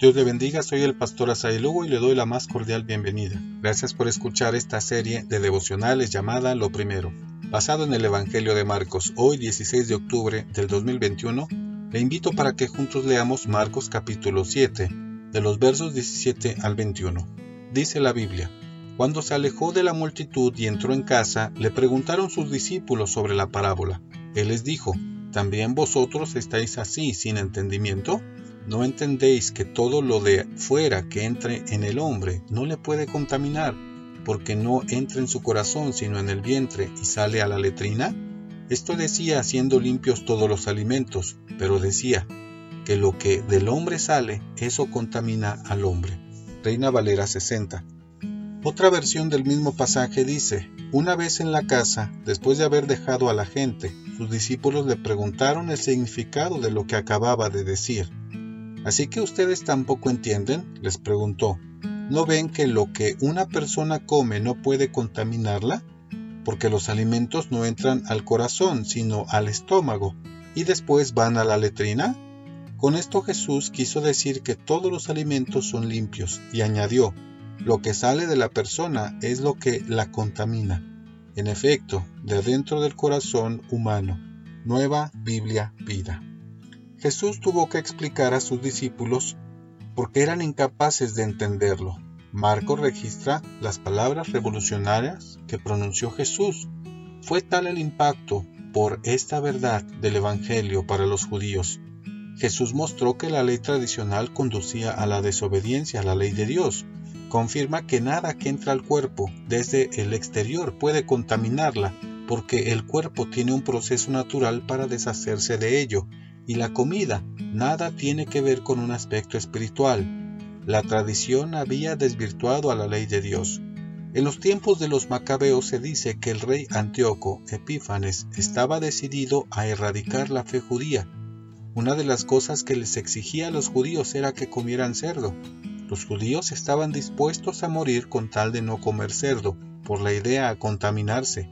Dios le bendiga, soy el pastor Asai Lugo y le doy la más cordial bienvenida. Gracias por escuchar esta serie de devocionales llamada Lo Primero. Basado en el Evangelio de Marcos, hoy 16 de octubre del 2021, le invito para que juntos leamos Marcos capítulo 7, de los versos 17 al 21. Dice la Biblia, Cuando se alejó de la multitud y entró en casa, le preguntaron sus discípulos sobre la parábola. Él les dijo, ¿también vosotros estáis así sin entendimiento? ¿No entendéis que todo lo de fuera que entre en el hombre no le puede contaminar, porque no entra en su corazón sino en el vientre y sale a la letrina? Esto decía haciendo limpios todos los alimentos, pero decía que lo que del hombre sale, eso contamina al hombre. Reina Valera 60. Otra versión del mismo pasaje dice, una vez en la casa, después de haber dejado a la gente, sus discípulos le preguntaron el significado de lo que acababa de decir. Así que ustedes tampoco entienden, les preguntó. ¿No ven que lo que una persona come no puede contaminarla? porque los alimentos no entran al corazón, sino al estómago, y después van a la letrina? Con esto Jesús quiso decir que todos los alimentos son limpios, y añadió, lo que sale de la persona es lo que la contamina. En efecto, de adentro del corazón humano. Nueva Biblia Vida. Jesús tuvo que explicar a sus discípulos porque eran incapaces de entenderlo. Marcos registra las palabras revolucionarias que pronunció Jesús. Fue tal el impacto por esta verdad del Evangelio para los judíos. Jesús mostró que la ley tradicional conducía a la desobediencia a la ley de Dios. Confirma que nada que entra al cuerpo desde el exterior puede contaminarla, porque el cuerpo tiene un proceso natural para deshacerse de ello, y la comida nada tiene que ver con un aspecto espiritual, la tradición había desvirtuado a la ley de Dios. En los tiempos de los macabeos se dice que el rey Antíoco Epífanes estaba decidido a erradicar la fe judía. Una de las cosas que les exigía a los judíos era que comieran cerdo. Los judíos estaban dispuestos a morir con tal de no comer cerdo, por la idea a contaminarse.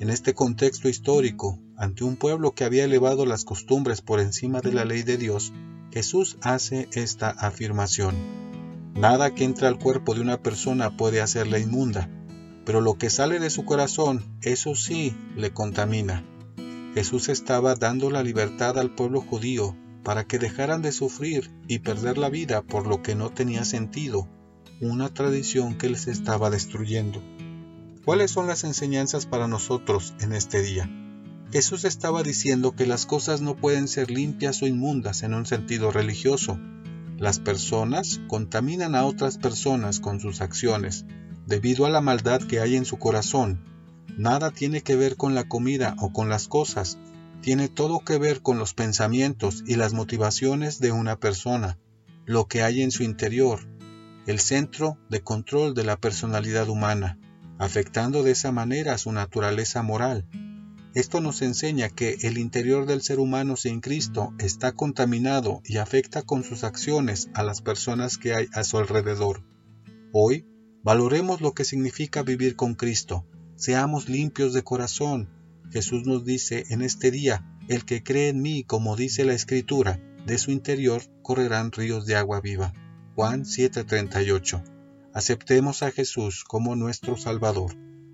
En este contexto histórico, ante un pueblo que había elevado las costumbres por encima de la ley de Dios, Jesús hace esta afirmación. Nada que entra al cuerpo de una persona puede hacerla inmunda, pero lo que sale de su corazón, eso sí le contamina. Jesús estaba dando la libertad al pueblo judío para que dejaran de sufrir y perder la vida por lo que no tenía sentido, una tradición que les estaba destruyendo. ¿Cuáles son las enseñanzas para nosotros en este día? Jesús estaba diciendo que las cosas no pueden ser limpias o inmundas en un sentido religioso. Las personas contaminan a otras personas con sus acciones, debido a la maldad que hay en su corazón. Nada tiene que ver con la comida o con las cosas, tiene todo que ver con los pensamientos y las motivaciones de una persona, lo que hay en su interior, el centro de control de la personalidad humana, afectando de esa manera su naturaleza moral. Esto nos enseña que el interior del ser humano sin Cristo está contaminado y afecta con sus acciones a las personas que hay a su alrededor. Hoy, valoremos lo que significa vivir con Cristo. Seamos limpios de corazón. Jesús nos dice en este día, el que cree en mí, como dice la Escritura, de su interior correrán ríos de agua viva. Juan 7:38. Aceptemos a Jesús como nuestro Salvador.